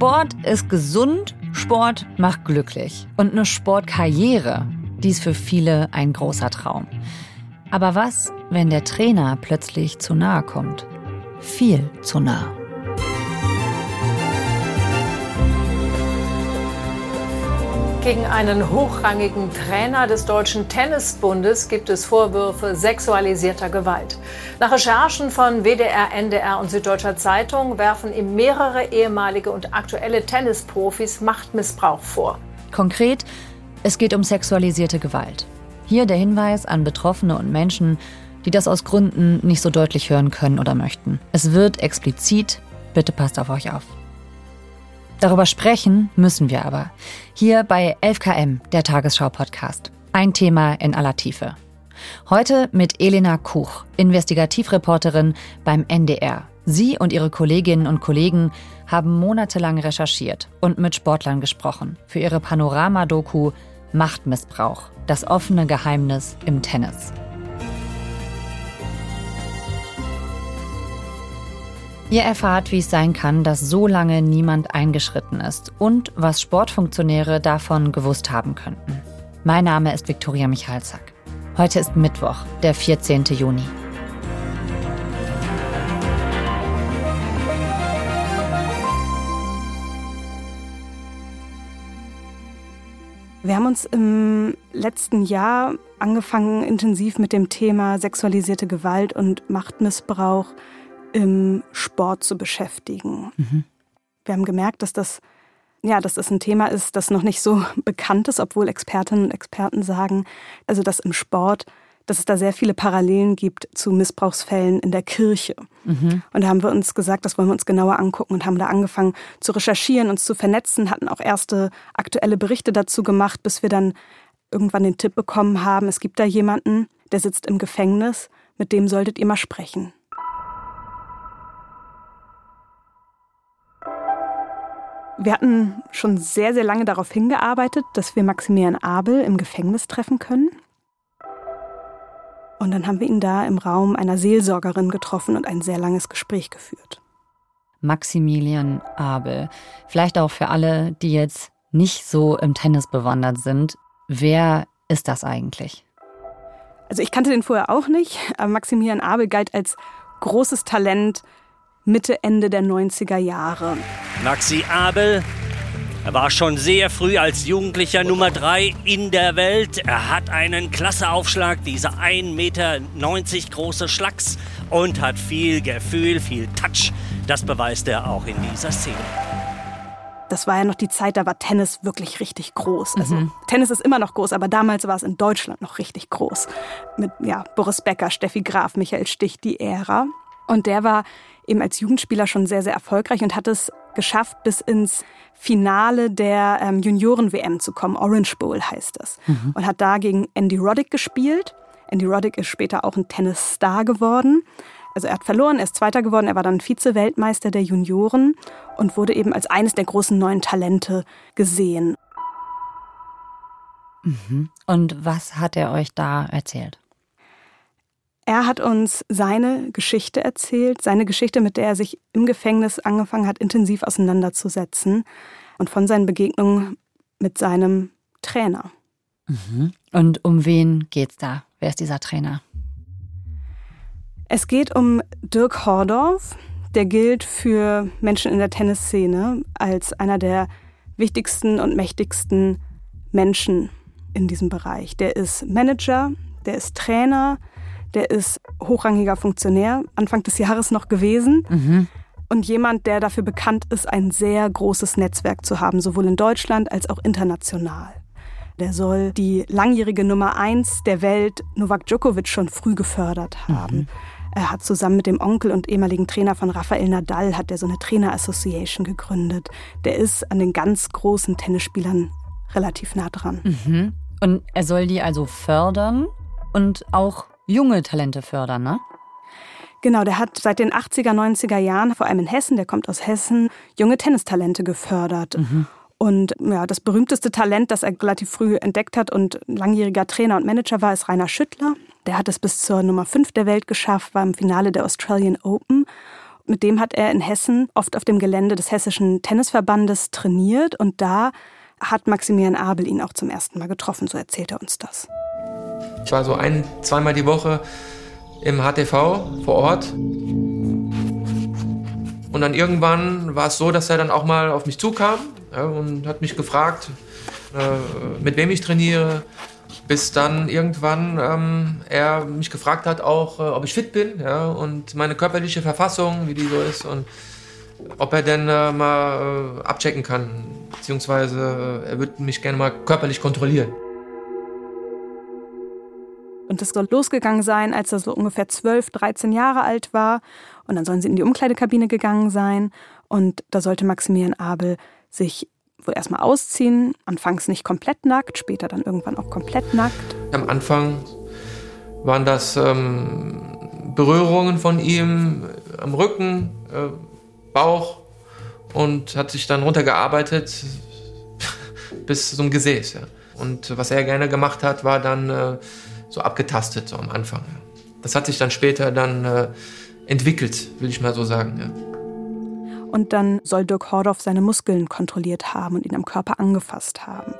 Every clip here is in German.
Sport ist gesund, Sport macht glücklich. Und eine Sportkarriere, die ist für viele ein großer Traum. Aber was, wenn der Trainer plötzlich zu nahe kommt? Viel zu nah. Gegen einen hochrangigen Trainer des Deutschen Tennisbundes gibt es Vorwürfe sexualisierter Gewalt. Nach Recherchen von WDR, NDR und Süddeutscher Zeitung werfen ihm mehrere ehemalige und aktuelle Tennisprofis Machtmissbrauch vor. Konkret, es geht um sexualisierte Gewalt. Hier der Hinweis an Betroffene und Menschen, die das aus Gründen nicht so deutlich hören können oder möchten. Es wird explizit, bitte passt auf euch auf. Darüber sprechen müssen wir aber. Hier bei 11KM, der Tagesschau-Podcast. Ein Thema in aller Tiefe. Heute mit Elena Kuch, Investigativreporterin beim NDR. Sie und ihre Kolleginnen und Kollegen haben monatelang recherchiert und mit Sportlern gesprochen für ihre Panorama-Doku Machtmissbrauch, das offene Geheimnis im Tennis. Ihr erfahrt, wie es sein kann, dass so lange niemand eingeschritten ist und was Sportfunktionäre davon gewusst haben könnten. Mein Name ist Viktoria Michalzack. Heute ist Mittwoch, der 14. Juni. Wir haben uns im letzten Jahr angefangen, intensiv mit dem Thema sexualisierte Gewalt und Machtmissbrauch im Sport zu beschäftigen. Mhm. Wir haben gemerkt, dass das, ja, dass das ein Thema ist, das noch nicht so bekannt ist, obwohl Expertinnen und Experten sagen, also dass im Sport, dass es da sehr viele Parallelen gibt zu Missbrauchsfällen in der Kirche. Mhm. Und da haben wir uns gesagt, das wollen wir uns genauer angucken und haben da angefangen zu recherchieren, uns zu vernetzen, hatten auch erste aktuelle Berichte dazu gemacht, bis wir dann irgendwann den Tipp bekommen haben, es gibt da jemanden, der sitzt im Gefängnis, mit dem solltet ihr mal sprechen. Wir hatten schon sehr, sehr lange darauf hingearbeitet, dass wir Maximilian Abel im Gefängnis treffen können. Und dann haben wir ihn da im Raum einer Seelsorgerin getroffen und ein sehr langes Gespräch geführt. Maximilian Abel. Vielleicht auch für alle, die jetzt nicht so im Tennis bewandert sind. Wer ist das eigentlich? Also ich kannte den vorher auch nicht, aber Maximilian Abel galt als großes Talent Mitte, Ende der 90er Jahre. Maxi Abel er war schon sehr früh als Jugendlicher Nummer 3 in der Welt. Er hat einen Klasseaufschlag, dieser 1,90 Meter große Schlags und hat viel Gefühl, viel Touch. Das beweist er auch in dieser Szene. Das war ja noch die Zeit, da war Tennis wirklich richtig groß. Also mhm. Tennis ist immer noch groß, aber damals war es in Deutschland noch richtig groß. Mit ja, Boris Becker, Steffi Graf, Michael Stich, die Ära. Und der war eben als Jugendspieler schon sehr, sehr erfolgreich und hat es geschafft, bis ins Finale der ähm, Junioren-WM zu kommen. Orange Bowl heißt es. Mhm. Und hat da gegen Andy Roddick gespielt. Andy Roddick ist später auch ein Tennisstar geworden. Also er hat verloren, er ist Zweiter geworden, er war dann Vize-Weltmeister der Junioren und wurde eben als eines der großen neuen Talente gesehen. Mhm. Und was hat er euch da erzählt? Er hat uns seine Geschichte erzählt, seine Geschichte, mit der er sich im Gefängnis angefangen hat, intensiv auseinanderzusetzen und von seinen Begegnungen mit seinem Trainer. Mhm. Und um wen geht's da? Wer ist dieser Trainer? Es geht um Dirk Hordorf. Der gilt für Menschen in der Tennisszene als einer der wichtigsten und mächtigsten Menschen in diesem Bereich. Der ist Manager, der ist Trainer, der ist hochrangiger Funktionär, Anfang des Jahres noch gewesen. Mhm. Und jemand, der dafür bekannt ist, ein sehr großes Netzwerk zu haben, sowohl in Deutschland als auch international. Der soll die langjährige Nummer eins der Welt, Novak Djokovic, schon früh gefördert haben. Mhm. Er hat zusammen mit dem Onkel und ehemaligen Trainer von Rafael Nadal hat er so eine Trainer Association gegründet. Der ist an den ganz großen Tennisspielern relativ nah dran. Mhm. Und er soll die also fördern und auch junge Talente fördern, ne? Genau, der hat seit den 80er, 90er Jahren, vor allem in Hessen, der kommt aus Hessen, junge Tennistalente gefördert. Mhm. Und ja, das berühmteste Talent, das er relativ früh entdeckt hat und langjähriger Trainer und Manager war, ist Rainer Schüttler. Der hat es bis zur Nummer 5 der Welt geschafft, war im Finale der Australian Open. mit dem hat er in Hessen oft auf dem Gelände des Hessischen Tennisverbandes trainiert und da hat Maximilian Abel ihn auch zum ersten Mal getroffen, so erzählt er uns das. Ich war so ein, zweimal die Woche im HTV vor Ort. Und dann irgendwann war es so, dass er dann auch mal auf mich zukam ja, und hat mich gefragt, äh, mit wem ich trainiere. Bis dann irgendwann ähm, er mich gefragt hat, auch äh, ob ich fit bin ja, und meine körperliche Verfassung, wie die so ist und ob er denn äh, mal äh, abchecken kann, beziehungsweise äh, er würde mich gerne mal körperlich kontrollieren. Und das soll losgegangen sein, als er so ungefähr 12, 13 Jahre alt war. Und dann sollen sie in die Umkleidekabine gegangen sein. Und da sollte Maximilian Abel sich wohl erstmal ausziehen. Anfangs nicht komplett nackt, später dann irgendwann auch komplett nackt. Am Anfang waren das ähm, Berührungen von ihm am Rücken, äh, Bauch und hat sich dann runtergearbeitet bis zum Gesäß. Ja. Und was er gerne gemacht hat, war dann äh, so abgetastet, so am Anfang. Das hat sich dann später dann äh, entwickelt, will ich mal so sagen. Ja. Und dann soll Dirk Hordorf seine Muskeln kontrolliert haben und ihn am Körper angefasst haben.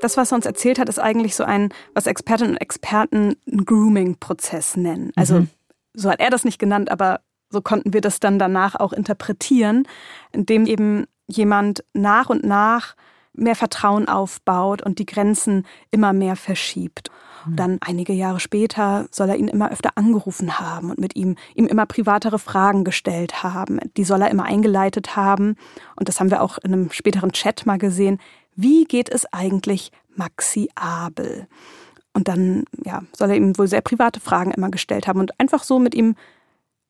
Das, was er uns erzählt hat, ist eigentlich so ein, was Expertinnen und Experten einen Grooming-Prozess nennen. Also mhm. so hat er das nicht genannt, aber so konnten wir das dann danach auch interpretieren, indem eben jemand nach und nach mehr Vertrauen aufbaut und die Grenzen immer mehr verschiebt. Und hm. dann einige Jahre später soll er ihn immer öfter angerufen haben und mit ihm ihm immer privatere Fragen gestellt haben. Die soll er immer eingeleitet haben. Und das haben wir auch in einem späteren Chat mal gesehen. Wie geht es eigentlich Maxi Abel? Und dann ja, soll er ihm wohl sehr private Fragen immer gestellt haben und einfach so mit ihm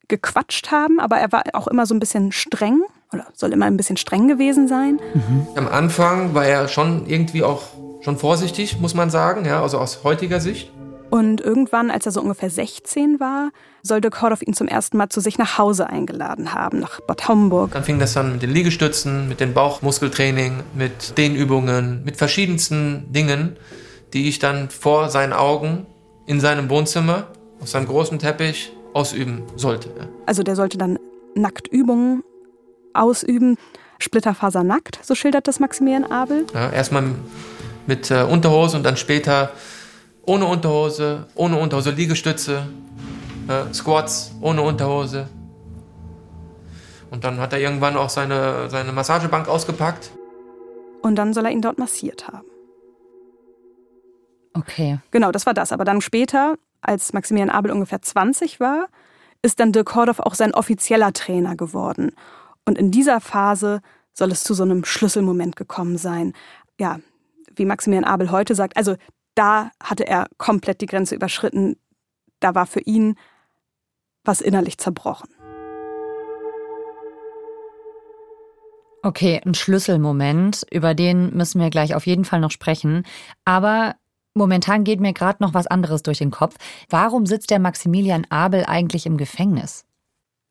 gequatscht haben, aber er war auch immer so ein bisschen streng oder soll immer ein bisschen streng gewesen sein. Mhm. Am Anfang war er schon irgendwie auch schon vorsichtig, muss man sagen, ja, also aus heutiger Sicht. Und irgendwann, als er so ungefähr 16 war, soll Dirk Hordoff ihn zum ersten Mal zu sich nach Hause eingeladen haben, nach Bad Homburg. Dann fing das an mit den Liegestützen, mit dem Bauchmuskeltraining, mit Dehnübungen, mit verschiedensten Dingen, die ich dann vor seinen Augen in seinem Wohnzimmer auf seinem großen Teppich ausüben sollte. Also der sollte dann Nacktübungen ausüben, splitterfasernackt, so schildert das Maximilian Abel. Ja, erstmal mit äh, Unterhose und dann später ohne Unterhose, ohne Unterhose Liegestütze, äh, Squats ohne Unterhose. Und dann hat er irgendwann auch seine, seine Massagebank ausgepackt. Und dann soll er ihn dort massiert haben. Okay. Genau, das war das. Aber dann später als Maximilian Abel ungefähr 20 war, ist dann Dirk Hordoff auch sein offizieller Trainer geworden. Und in dieser Phase soll es zu so einem Schlüsselmoment gekommen sein. Ja, wie Maximilian Abel heute sagt, also da hatte er komplett die Grenze überschritten. Da war für ihn was innerlich zerbrochen. Okay, ein Schlüsselmoment, über den müssen wir gleich auf jeden Fall noch sprechen. Aber Momentan geht mir gerade noch was anderes durch den Kopf. Warum sitzt der Maximilian Abel eigentlich im Gefängnis?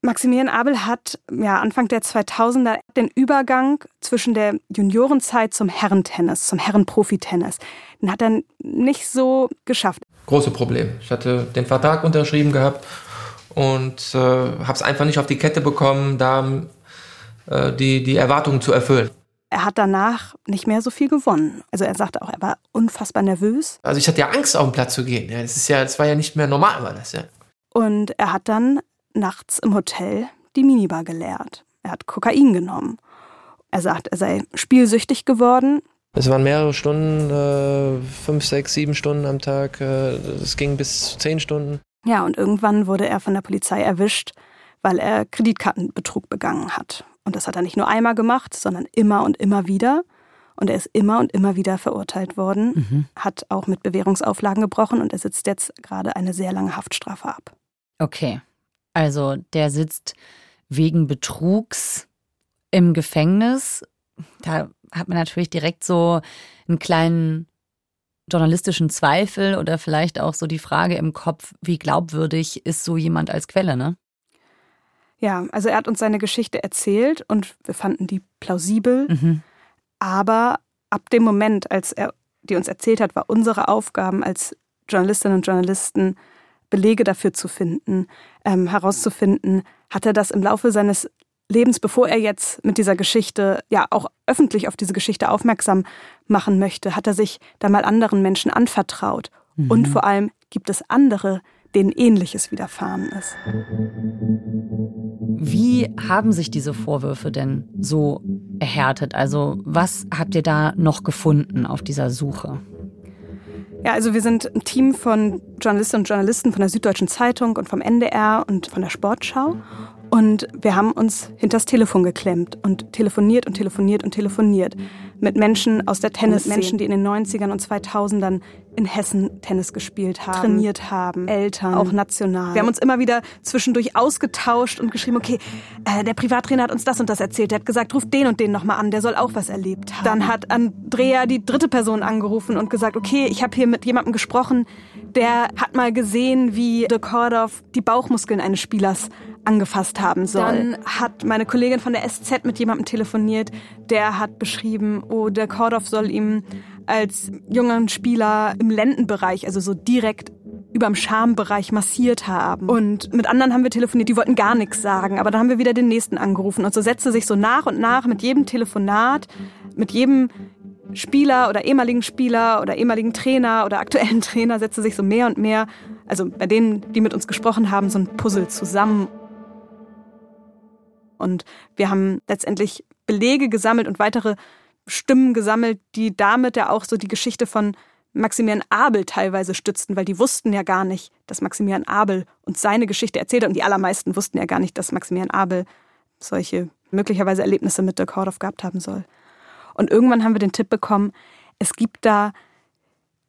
Maximilian Abel hat ja, Anfang der 2000er den Übergang zwischen der Juniorenzeit zum Herrentennis, zum Herrenprofitennis, den hat er nicht so geschafft. Große Problem. Ich hatte den Vertrag unterschrieben gehabt und äh, habe es einfach nicht auf die Kette bekommen, da äh, die, die Erwartungen zu erfüllen. Er hat danach nicht mehr so viel gewonnen. Also er sagte auch, er war unfassbar nervös. Also ich hatte ja Angst, auf den Platz zu gehen. Ja, das ist ja, das war ja nicht mehr normal, war das ja. Und er hat dann nachts im Hotel die Minibar geleert. Er hat Kokain genommen. Er sagt, er sei spielsüchtig geworden. Es waren mehrere Stunden, äh, fünf, sechs, sieben Stunden am Tag. Äh, es ging bis zehn Stunden. Ja, und irgendwann wurde er von der Polizei erwischt, weil er Kreditkartenbetrug begangen hat. Und das hat er nicht nur einmal gemacht, sondern immer und immer wieder. Und er ist immer und immer wieder verurteilt worden, mhm. hat auch mit Bewährungsauflagen gebrochen und er sitzt jetzt gerade eine sehr lange Haftstrafe ab. Okay. Also der sitzt wegen Betrugs im Gefängnis. Da hat man natürlich direkt so einen kleinen journalistischen Zweifel oder vielleicht auch so die Frage im Kopf, wie glaubwürdig ist so jemand als Quelle, ne? Ja, also er hat uns seine Geschichte erzählt und wir fanden die plausibel. Mhm. Aber ab dem Moment, als er die uns erzählt hat, war unsere Aufgabe als Journalistinnen und Journalisten Belege dafür zu finden, ähm, herauszufinden, hat er das im Laufe seines Lebens, bevor er jetzt mit dieser Geschichte ja auch öffentlich auf diese Geschichte aufmerksam machen möchte, hat er sich da mal anderen Menschen anvertraut. Mhm. Und vor allem gibt es andere, denen ähnliches widerfahren ist. Wie haben sich diese Vorwürfe denn so erhärtet? Also was habt ihr da noch gefunden auf dieser Suche? Ja, also wir sind ein Team von Journalistinnen und Journalisten von der Süddeutschen Zeitung und vom NDR und von der Sportschau. Und wir haben uns hinters Telefon geklemmt und telefoniert und telefoniert und telefoniert mit Menschen aus der Tennis, Menschen, die in den 90ern und 2000ern in Hessen Tennis gespielt haben, trainiert haben, Eltern, auch national. Wir haben uns immer wieder zwischendurch ausgetauscht und geschrieben, okay, äh, der Privattrainer hat uns das und das erzählt. Der hat gesagt, ruft den und den nochmal an, der soll auch was erlebt haben. Dann hat Andrea die dritte Person angerufen und gesagt, okay, ich habe hier mit jemandem gesprochen, der hat mal gesehen, wie De Kordoff die Bauchmuskeln eines Spielers angefasst haben soll. Dann hat meine Kollegin von der SZ mit jemandem telefoniert, der hat beschrieben, oh, der Kordoff soll ihm als jungen Spieler im Lendenbereich, also so direkt überm Schambereich massiert haben. Und mit anderen haben wir telefoniert, die wollten gar nichts sagen, aber dann haben wir wieder den nächsten angerufen und so setzte sich so nach und nach mit jedem Telefonat, mit jedem Spieler oder ehemaligen Spieler oder ehemaligen Trainer oder aktuellen Trainer setzte sich so mehr und mehr, also bei denen, die mit uns gesprochen haben, so ein Puzzle zusammen. Und wir haben letztendlich Belege gesammelt und weitere Stimmen gesammelt, die damit ja auch so die Geschichte von Maximilian Abel teilweise stützten, weil die wussten ja gar nicht, dass Maximilian Abel uns seine Geschichte erzählt. Und die allermeisten wussten ja gar nicht, dass Maximilian Abel solche möglicherweise Erlebnisse mit der Kordoff gehabt haben soll. Und irgendwann haben wir den Tipp bekommen, es gibt da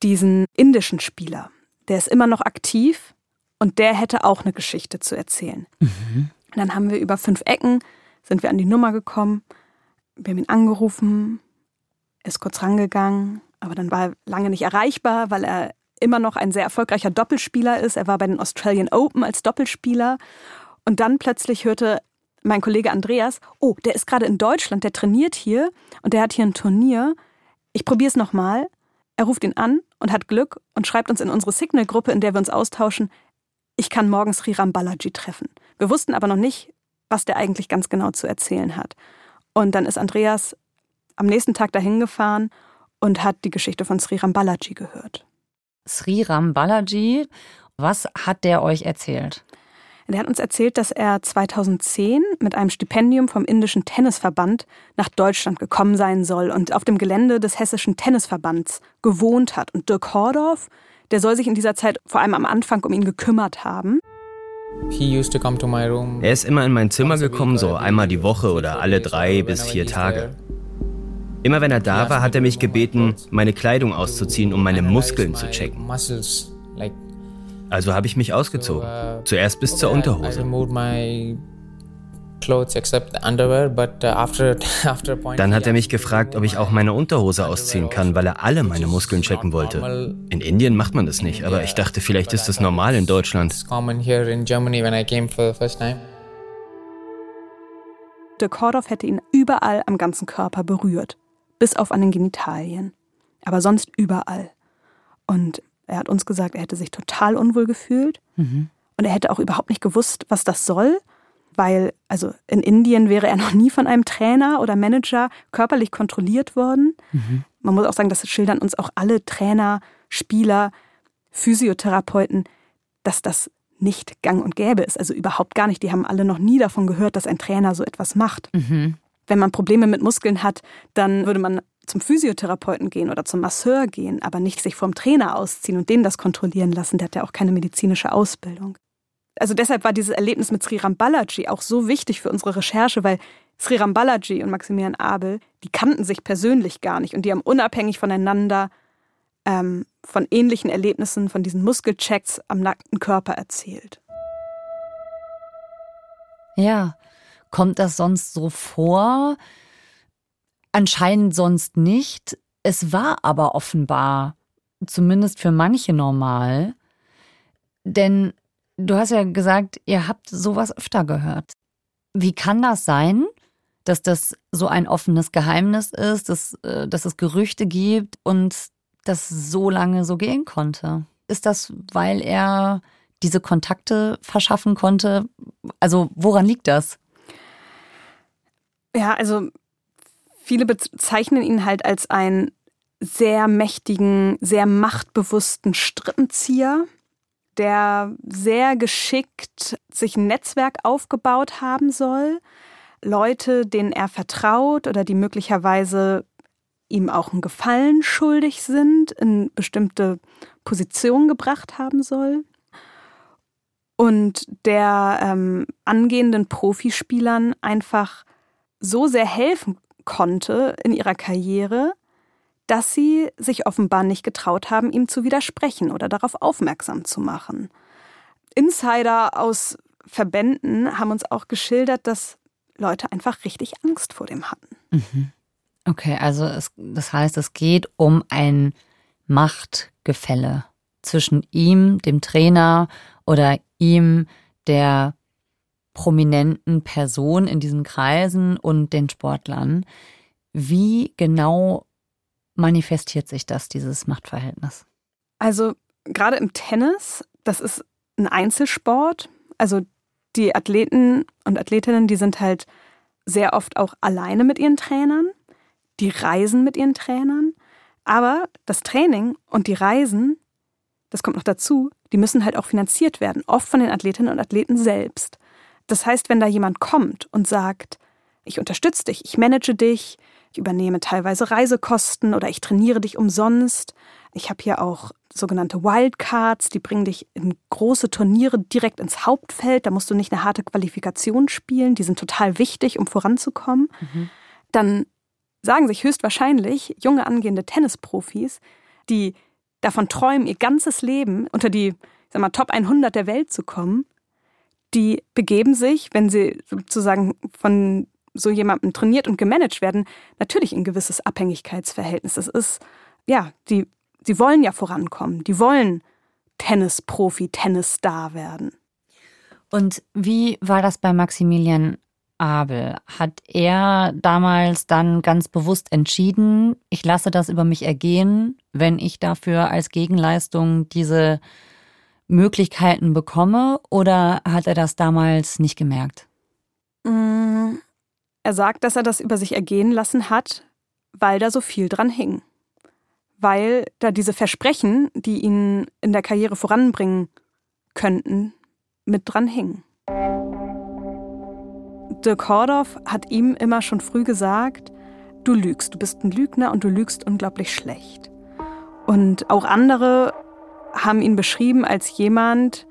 diesen indischen Spieler, der ist immer noch aktiv und der hätte auch eine Geschichte zu erzählen. Mhm. Und dann haben wir über fünf Ecken, sind wir an die Nummer gekommen, wir haben ihn angerufen, ist kurz rangegangen, aber dann war er lange nicht erreichbar, weil er immer noch ein sehr erfolgreicher Doppelspieler ist. Er war bei den Australian Open als Doppelspieler. Und dann plötzlich hörte mein Kollege Andreas, oh, der ist gerade in Deutschland, der trainiert hier und der hat hier ein Turnier. Ich probiere es nochmal. Er ruft ihn an und hat Glück und schreibt uns in unsere Signal-Gruppe, in der wir uns austauschen, ich kann morgen Sriram Balaji treffen. Wir wussten aber noch nicht, was der eigentlich ganz genau zu erzählen hat. Und dann ist Andreas am nächsten Tag dahin gefahren und hat die Geschichte von Sriram Balaji gehört. Sriram Balaji, was hat der euch erzählt? Der hat uns erzählt, dass er 2010 mit einem Stipendium vom indischen Tennisverband nach Deutschland gekommen sein soll und auf dem Gelände des hessischen Tennisverbands gewohnt hat. Und Dirk Hordorf, der soll sich in dieser Zeit vor allem am Anfang um ihn gekümmert haben. Er ist immer in mein Zimmer gekommen, so einmal die Woche oder alle drei bis vier Tage. Immer wenn er da war, hat er mich gebeten, meine Kleidung auszuziehen, um meine Muskeln zu checken. Also habe ich mich ausgezogen. Zuerst bis zur Unterhose. Uh, Dann hat er mich gefragt, ob ich auch meine Unterhose ausziehen kann, weil er alle meine Muskeln checken wollte. In Indien macht man das nicht, aber ich dachte, vielleicht ist das normal in Deutschland. Der Kordoff hätte ihn überall am ganzen Körper berührt, bis auf an den Genitalien, aber sonst überall. Und er hat uns gesagt, er hätte sich total unwohl gefühlt mhm. und er hätte auch überhaupt nicht gewusst, was das soll weil also in Indien wäre er noch nie von einem Trainer oder Manager körperlich kontrolliert worden. Mhm. Man muss auch sagen, das schildern uns auch alle Trainer, Spieler, Physiotherapeuten, dass das nicht gang und gäbe ist. Also überhaupt gar nicht. Die haben alle noch nie davon gehört, dass ein Trainer so etwas macht. Mhm. Wenn man Probleme mit Muskeln hat, dann würde man zum Physiotherapeuten gehen oder zum Masseur gehen, aber nicht sich vom Trainer ausziehen und den das kontrollieren lassen. Der hat ja auch keine medizinische Ausbildung also deshalb war dieses Erlebnis mit Sriram Balaji auch so wichtig für unsere Recherche, weil Sriram Balaji und Maximilian Abel, die kannten sich persönlich gar nicht und die haben unabhängig voneinander ähm, von ähnlichen Erlebnissen, von diesen Muskelchecks am nackten Körper erzählt. Ja, kommt das sonst so vor? Anscheinend sonst nicht. Es war aber offenbar, zumindest für manche normal. Denn Du hast ja gesagt, ihr habt sowas öfter gehört. Wie kann das sein, dass das so ein offenes Geheimnis ist, dass, äh, dass es Gerüchte gibt und das so lange so gehen konnte? Ist das, weil er diese Kontakte verschaffen konnte. Also woran liegt das? Ja, also viele bezeichnen ihn halt als einen sehr mächtigen, sehr machtbewussten Strippenzieher, der sehr geschickt sich ein Netzwerk aufgebaut haben soll. Leute, denen er vertraut oder die möglicherweise ihm auch einen Gefallen schuldig sind, in bestimmte Positionen gebracht haben soll. Und der ähm, angehenden Profispielern einfach so sehr helfen konnte in ihrer Karriere, dass sie sich offenbar nicht getraut haben, ihm zu widersprechen oder darauf aufmerksam zu machen. Insider aus Verbänden haben uns auch geschildert, dass Leute einfach richtig Angst vor dem hatten. Mhm. Okay, also es, das heißt, es geht um ein Machtgefälle zwischen ihm, dem Trainer, oder ihm, der prominenten Person in diesen Kreisen und den Sportlern. Wie genau manifestiert sich das, dieses Machtverhältnis? Also gerade im Tennis, das ist ein Einzelsport. Also die Athleten und Athletinnen, die sind halt sehr oft auch alleine mit ihren Trainern. Die reisen mit ihren Trainern. Aber das Training und die Reisen, das kommt noch dazu, die müssen halt auch finanziert werden, oft von den Athletinnen und Athleten selbst. Das heißt, wenn da jemand kommt und sagt, ich unterstütze dich, ich manage dich, ich übernehme teilweise Reisekosten oder ich trainiere dich umsonst. Ich habe hier auch sogenannte Wildcards, die bringen dich in große Turniere direkt ins Hauptfeld. Da musst du nicht eine harte Qualifikation spielen. Die sind total wichtig, um voranzukommen. Mhm. Dann sagen sich höchstwahrscheinlich junge angehende Tennisprofis, die davon träumen, ihr ganzes Leben unter die sag mal, Top 100 der Welt zu kommen, die begeben sich, wenn sie sozusagen von so jemandem trainiert und gemanagt werden, natürlich ein gewisses Abhängigkeitsverhältnis. Das ist, ja, die, die wollen ja vorankommen. Die wollen Tennisprofi, Tennisstar werden. Und wie war das bei Maximilian Abel? Hat er damals dann ganz bewusst entschieden, ich lasse das über mich ergehen, wenn ich dafür als Gegenleistung diese Möglichkeiten bekomme, oder hat er das damals nicht gemerkt? Mm, er sagt, dass er das über sich ergehen lassen hat, weil da so viel dran hing. Weil da diese Versprechen, die ihn in der Karriere voranbringen könnten, mit dran hingen. Dirk Hordorf hat ihm immer schon früh gesagt, du lügst, du bist ein Lügner und du lügst unglaublich schlecht. Und auch andere haben ihn beschrieben als jemand,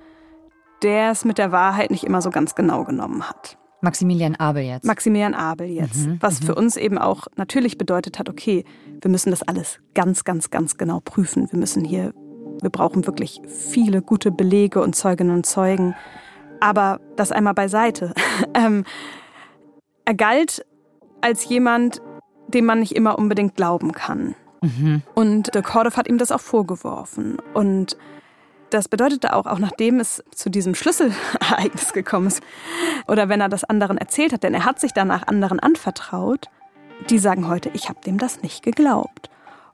der es mit der Wahrheit nicht immer so ganz genau genommen hat. Maximilian Abel jetzt. Maximilian Abel jetzt. Mhm, was mhm. für uns eben auch natürlich bedeutet hat, okay, wir müssen das alles ganz, ganz, ganz genau prüfen. Wir müssen hier, wir brauchen wirklich viele gute Belege und Zeuginnen und Zeugen. Aber das einmal beiseite. ähm, er galt als jemand, dem man nicht immer unbedingt glauben kann. Mhm. Und Dirk Hordoff hat ihm das auch vorgeworfen. Und das bedeutete auch, auch nachdem es zu diesem Schlüsselereignis gekommen ist, oder wenn er das anderen erzählt hat, denn er hat sich danach anderen anvertraut, die sagen heute, ich habe dem das nicht geglaubt.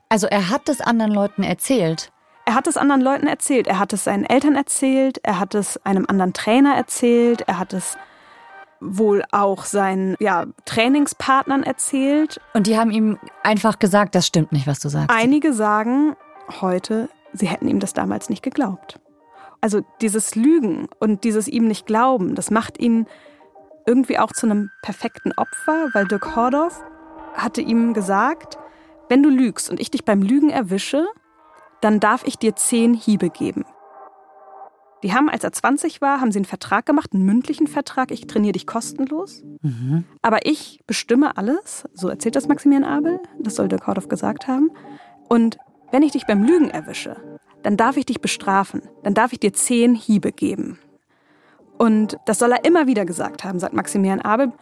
Also er hat es anderen Leuten erzählt. Er hat es anderen Leuten erzählt. Er hat es seinen Eltern erzählt, er hat es einem anderen Trainer erzählt, er hat es wohl auch seinen ja, Trainingspartnern erzählt. Und die haben ihm einfach gesagt, das stimmt nicht, was du sagst. Einige sagen heute, sie hätten ihm das damals nicht geglaubt. Also dieses Lügen und dieses ihm nicht glauben, das macht ihn irgendwie auch zu einem perfekten Opfer, weil Dirk Hordorf hatte ihm gesagt, wenn du lügst und ich dich beim Lügen erwische, dann darf ich dir zehn Hiebe geben. Die haben, als er 20 war, haben sie einen Vertrag gemacht, einen mündlichen Vertrag, ich trainiere dich kostenlos. Mhm. Aber ich bestimme alles, so erzählt das Maximilian Abel, das soll Dirk Hordorf gesagt haben. Und wenn ich dich beim Lügen erwische, dann darf ich dich bestrafen. Dann darf ich dir zehn Hiebe geben. Und das soll er immer wieder gesagt haben, sagt Maximilian Abel.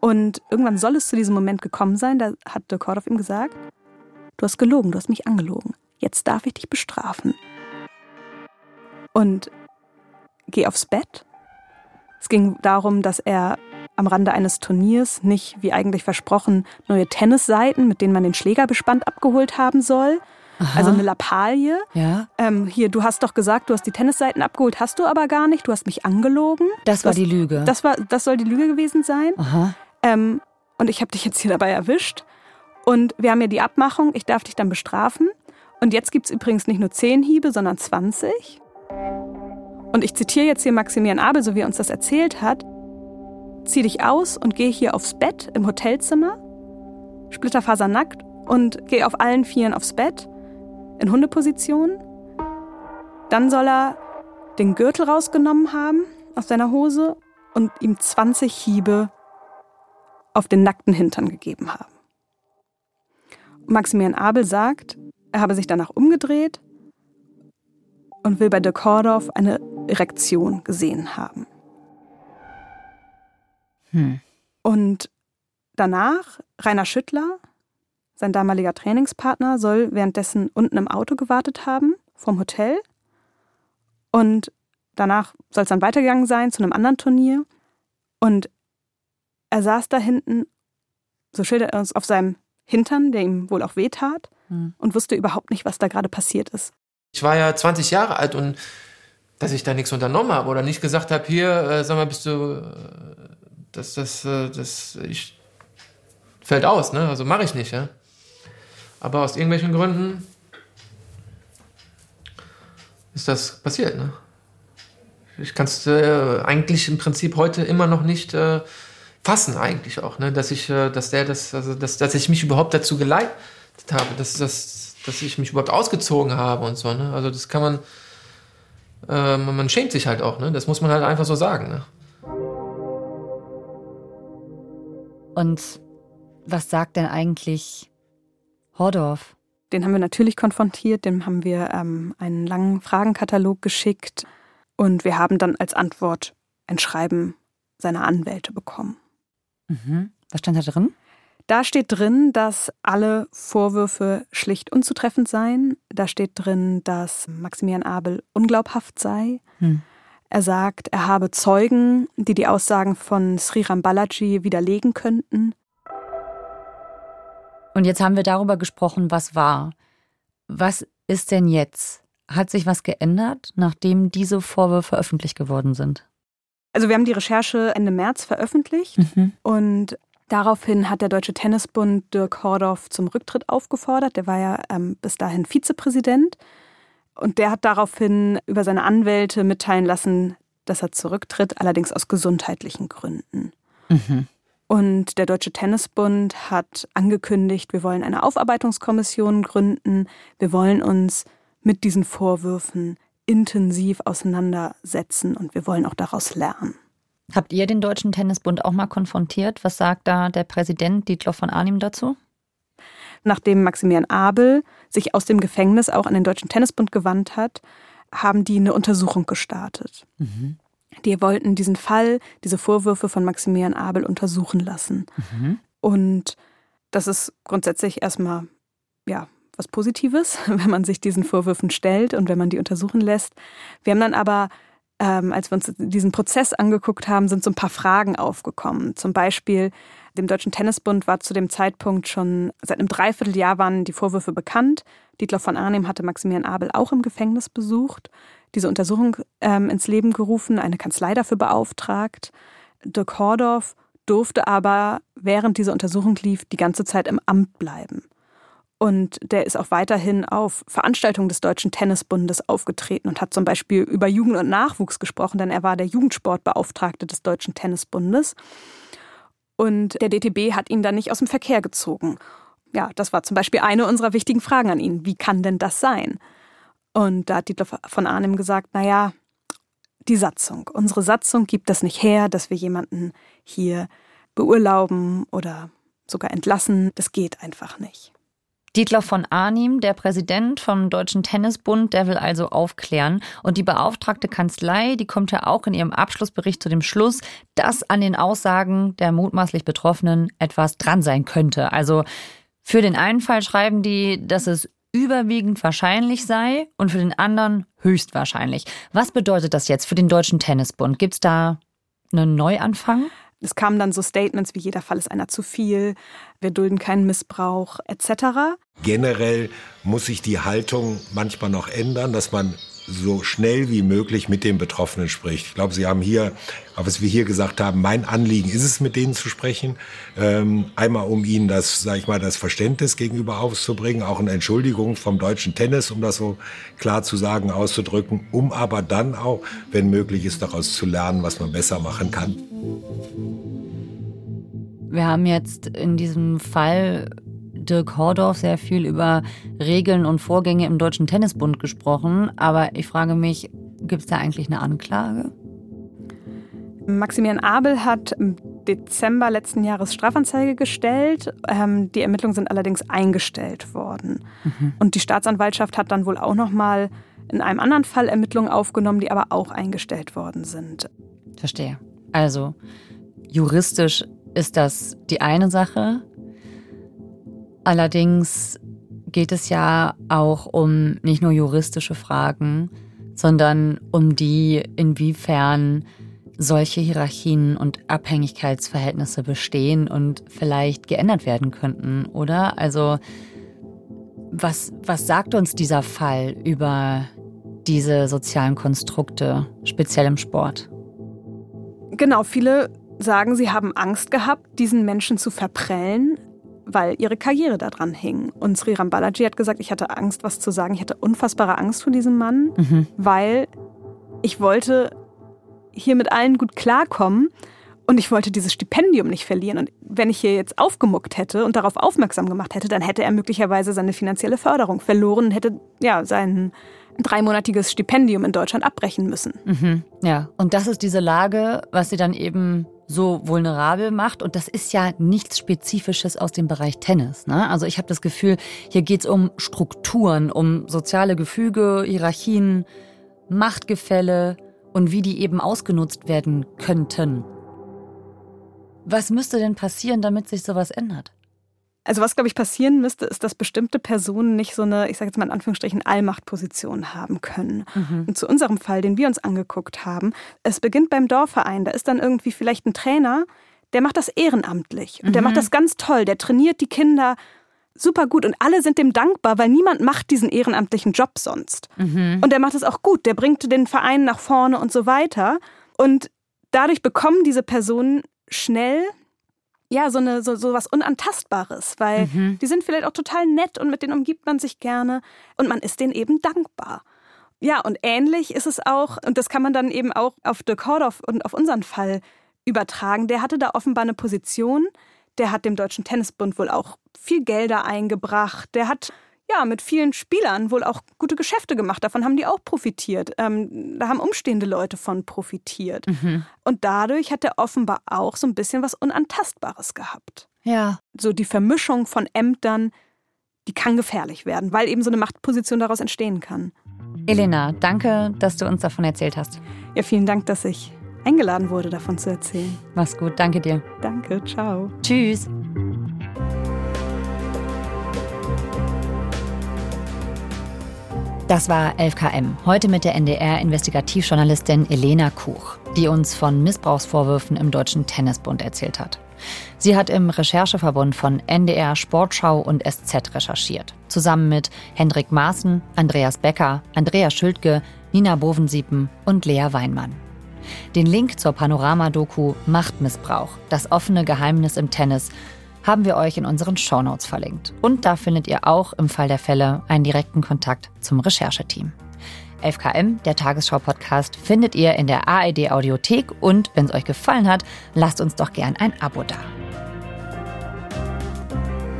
Und irgendwann soll es zu diesem Moment gekommen sein, da hat Dirk Kordoff ihm gesagt, du hast gelogen, du hast mich angelogen. Jetzt darf ich dich bestrafen. Und geh aufs Bett. Es ging darum, dass er am Rande eines Turniers nicht, wie eigentlich versprochen, neue Tennisseiten, mit denen man den Schlägerbespannt abgeholt haben soll, Aha. also eine Lappalie. Ja. Ähm, hier, du hast doch gesagt, du hast die Tennisseiten abgeholt, hast du aber gar nicht. Du hast mich angelogen. Das war hast, die Lüge. Das war, das soll die Lüge gewesen sein. Aha. Ähm, und ich habe dich jetzt hier dabei erwischt. Und wir haben ja die Abmachung, ich darf dich dann bestrafen. Und jetzt gibt es übrigens nicht nur 10 Hiebe, sondern 20. Und ich zitiere jetzt hier Maximilian Abel, so wie er uns das erzählt hat. Zieh dich aus und geh hier aufs Bett im Hotelzimmer, splitterfasernackt und geh auf allen Vieren aufs Bett in Hundeposition. Dann soll er den Gürtel rausgenommen haben aus seiner Hose und ihm 20 Hiebe auf den nackten Hintern gegeben haben. Maximilian Abel sagt, er habe sich danach umgedreht und will bei de Kordorf eine Erektion gesehen haben. Hm. Und danach, Rainer Schüttler, sein damaliger Trainingspartner, soll währenddessen unten im Auto gewartet haben, vom Hotel. Und danach soll es dann weitergegangen sein zu einem anderen Turnier. Und er saß da hinten, so schildert er uns, auf seinem Hintern, der ihm wohl auch wehtat, hm. und wusste überhaupt nicht, was da gerade passiert ist. Ich war ja 20 Jahre alt und dass ich da nichts unternommen habe oder nicht gesagt habe, hier, äh, sag mal, bist du, äh, das, das, äh, das, ich, fällt aus, ne? Also mache ich nicht, ja. Aber aus irgendwelchen Gründen ist das passiert, ne? Ich kann es äh, eigentlich im Prinzip heute immer noch nicht äh, fassen, eigentlich auch, ne? Dass ich, äh, dass der das, also dass, dass ich mich überhaupt dazu geleitet habe, dass, dass, dass ich mich überhaupt ausgezogen habe und so, ne? Also das kann man äh, man schämt sich halt auch, ne? Das muss man halt einfach so sagen, ne? Und was sagt denn eigentlich Hordorf? Den haben wir natürlich konfrontiert, dem haben wir ähm, einen langen Fragenkatalog geschickt und wir haben dann als Antwort ein Schreiben seiner Anwälte bekommen. Mhm. Was stand da drin? Da steht drin, dass alle Vorwürfe schlicht unzutreffend seien. Da steht drin, dass Maximilian Abel unglaubhaft sei. Hm. Er sagt, er habe Zeugen, die die Aussagen von Sriram Balaji widerlegen könnten. Und jetzt haben wir darüber gesprochen, was war. Was ist denn jetzt? Hat sich was geändert, nachdem diese Vorwürfe öffentlich geworden sind? Also wir haben die Recherche Ende März veröffentlicht mhm. und Daraufhin hat der Deutsche Tennisbund Dirk Hordorf zum Rücktritt aufgefordert. Der war ja ähm, bis dahin Vizepräsident. Und der hat daraufhin über seine Anwälte mitteilen lassen, dass er zurücktritt, allerdings aus gesundheitlichen Gründen. Mhm. Und der Deutsche Tennisbund hat angekündigt, wir wollen eine Aufarbeitungskommission gründen. Wir wollen uns mit diesen Vorwürfen intensiv auseinandersetzen und wir wollen auch daraus lernen. Habt ihr den Deutschen Tennisbund auch mal konfrontiert? Was sagt da der Präsident Dietloff von Arnim dazu? Nachdem Maximilian Abel sich aus dem Gefängnis auch an den Deutschen Tennisbund gewandt hat, haben die eine Untersuchung gestartet. Mhm. Die wollten diesen Fall, diese Vorwürfe von Maximilian Abel untersuchen lassen. Mhm. Und das ist grundsätzlich erstmal ja, was Positives, wenn man sich diesen Vorwürfen stellt und wenn man die untersuchen lässt. Wir haben dann aber ähm, als wir uns diesen Prozess angeguckt haben, sind so ein paar Fragen aufgekommen. Zum Beispiel, dem Deutschen Tennisbund war zu dem Zeitpunkt schon seit einem Dreivierteljahr waren die Vorwürfe bekannt. Dietler von Arnim hatte Maximilian Abel auch im Gefängnis besucht, diese Untersuchung ähm, ins Leben gerufen, eine Kanzlei dafür beauftragt. Dirk Hordorf durfte aber, während diese Untersuchung lief, die ganze Zeit im Amt bleiben. Und der ist auch weiterhin auf Veranstaltungen des Deutschen Tennisbundes aufgetreten und hat zum Beispiel über Jugend und Nachwuchs gesprochen, denn er war der Jugendsportbeauftragte des Deutschen Tennisbundes. Und der DTB hat ihn dann nicht aus dem Verkehr gezogen. Ja, das war zum Beispiel eine unserer wichtigen Fragen an ihn. Wie kann denn das sein? Und da hat Dietler von Arnim gesagt, naja, die Satzung. Unsere Satzung gibt das nicht her, dass wir jemanden hier beurlauben oder sogar entlassen. Das geht einfach nicht. Dietler von Arnim, der Präsident vom Deutschen Tennisbund, der will also aufklären. Und die beauftragte Kanzlei, die kommt ja auch in ihrem Abschlussbericht zu dem Schluss, dass an den Aussagen der mutmaßlich Betroffenen etwas dran sein könnte. Also für den einen Fall schreiben die, dass es überwiegend wahrscheinlich sei und für den anderen höchstwahrscheinlich. Was bedeutet das jetzt für den Deutschen Tennisbund? Gibt es da einen Neuanfang? Es kamen dann so Statements wie jeder Fall ist einer zu viel, wir dulden keinen Missbrauch etc. Generell muss sich die Haltung manchmal noch ändern, dass man so schnell wie möglich mit den Betroffenen spricht. Ich glaube, Sie haben hier, was wir hier gesagt haben, mein Anliegen ist es, mit denen zu sprechen. Ähm, einmal, um ihnen das, sage ich mal, das Verständnis gegenüber auszubringen, auch eine Entschuldigung vom deutschen Tennis, um das so klar zu sagen, auszudrücken, um aber dann auch, wenn möglich ist, daraus zu lernen, was man besser machen kann. Wir haben jetzt in diesem Fall Dirk Hordorf sehr viel über Regeln und Vorgänge im Deutschen Tennisbund gesprochen. Aber ich frage mich, gibt es da eigentlich eine Anklage? Maximilian Abel hat im Dezember letzten Jahres Strafanzeige gestellt. Ähm, die Ermittlungen sind allerdings eingestellt worden. Mhm. Und die Staatsanwaltschaft hat dann wohl auch noch mal in einem anderen Fall Ermittlungen aufgenommen, die aber auch eingestellt worden sind. Verstehe. Also juristisch ist das die eine Sache. Allerdings geht es ja auch um nicht nur juristische Fragen, sondern um die, inwiefern solche Hierarchien und Abhängigkeitsverhältnisse bestehen und vielleicht geändert werden könnten, oder? Also was, was sagt uns dieser Fall über diese sozialen Konstrukte, speziell im Sport? Genau, viele sagen, sie haben Angst gehabt, diesen Menschen zu verprellen, weil ihre Karriere daran hing. Und Sriram Balaji hat gesagt, ich hatte Angst, was zu sagen. Ich hatte unfassbare Angst vor diesem Mann, mhm. weil ich wollte hier mit allen gut klarkommen und ich wollte dieses Stipendium nicht verlieren. Und wenn ich hier jetzt aufgemuckt hätte und darauf aufmerksam gemacht hätte, dann hätte er möglicherweise seine finanzielle Förderung verloren und hätte ja sein dreimonatiges Stipendium in Deutschland abbrechen müssen. Mhm. Ja, und das ist diese Lage, was sie dann eben so vulnerabel macht. Und das ist ja nichts Spezifisches aus dem Bereich Tennis. Ne? Also ich habe das Gefühl, hier geht es um Strukturen, um soziale Gefüge, Hierarchien, Machtgefälle und wie die eben ausgenutzt werden könnten. Was müsste denn passieren, damit sich sowas ändert? Also was, glaube ich, passieren müsste, ist, dass bestimmte Personen nicht so eine, ich sage jetzt mal in Anführungsstrichen, Allmachtposition haben können. Mhm. Und zu unserem Fall, den wir uns angeguckt haben, es beginnt beim Dorfverein. Da ist dann irgendwie vielleicht ein Trainer, der macht das ehrenamtlich. Und mhm. der macht das ganz toll. Der trainiert die Kinder super gut und alle sind dem dankbar, weil niemand macht diesen ehrenamtlichen Job sonst. Mhm. Und der macht es auch gut. Der bringt den Verein nach vorne und so weiter. Und dadurch bekommen diese Personen schnell ja, so, eine, so, so was Unantastbares, weil mhm. die sind vielleicht auch total nett und mit denen umgibt man sich gerne und man ist denen eben dankbar. Ja, und ähnlich ist es auch, und das kann man dann eben auch auf Dirk Hordorf und auf unseren Fall übertragen. Der hatte da offenbar eine Position, der hat dem Deutschen Tennisbund wohl auch viel Gelder eingebracht, der hat ja, mit vielen Spielern wohl auch gute Geschäfte gemacht. Davon haben die auch profitiert. Ähm, da haben umstehende Leute von profitiert. Mhm. Und dadurch hat er offenbar auch so ein bisschen was Unantastbares gehabt. Ja. So die Vermischung von Ämtern, die kann gefährlich werden, weil eben so eine Machtposition daraus entstehen kann. Elena, danke, dass du uns davon erzählt hast. Ja, vielen Dank, dass ich eingeladen wurde, davon zu erzählen. Mach's gut, danke dir. Danke, ciao. Tschüss. Das war 11KM. Heute mit der NDR-Investigativjournalistin Elena Kuch, die uns von Missbrauchsvorwürfen im Deutschen Tennisbund erzählt hat. Sie hat im Rechercheverbund von NDR, Sportschau und SZ recherchiert. Zusammen mit Hendrik Maaßen, Andreas Becker, Andrea Schildke, Nina Bovensiepen und Lea Weinmann. Den Link zur Panorama-Doku Machtmissbrauch, das offene Geheimnis im Tennis haben wir euch in unseren Shownotes verlinkt. Und da findet ihr auch im Fall der Fälle einen direkten Kontakt zum Rechercheteam. 11KM, der Tagesschau-Podcast, findet ihr in der ARD Audiothek und wenn es euch gefallen hat, lasst uns doch gern ein Abo da.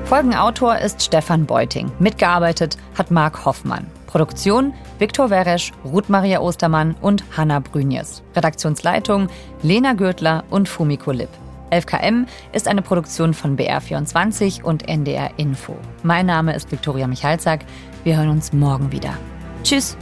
Folgenautor ist Stefan Beuting. Mitgearbeitet hat Marc Hoffmann. Produktion Viktor Weresch, Ruth Maria Ostermann und Hanna Brünjes. Redaktionsleitung Lena Gürtler und Fumiko Lipp. 11KM ist eine Produktion von BR24 und NDR Info. Mein Name ist Viktoria Michalzack. Wir hören uns morgen wieder. Tschüss.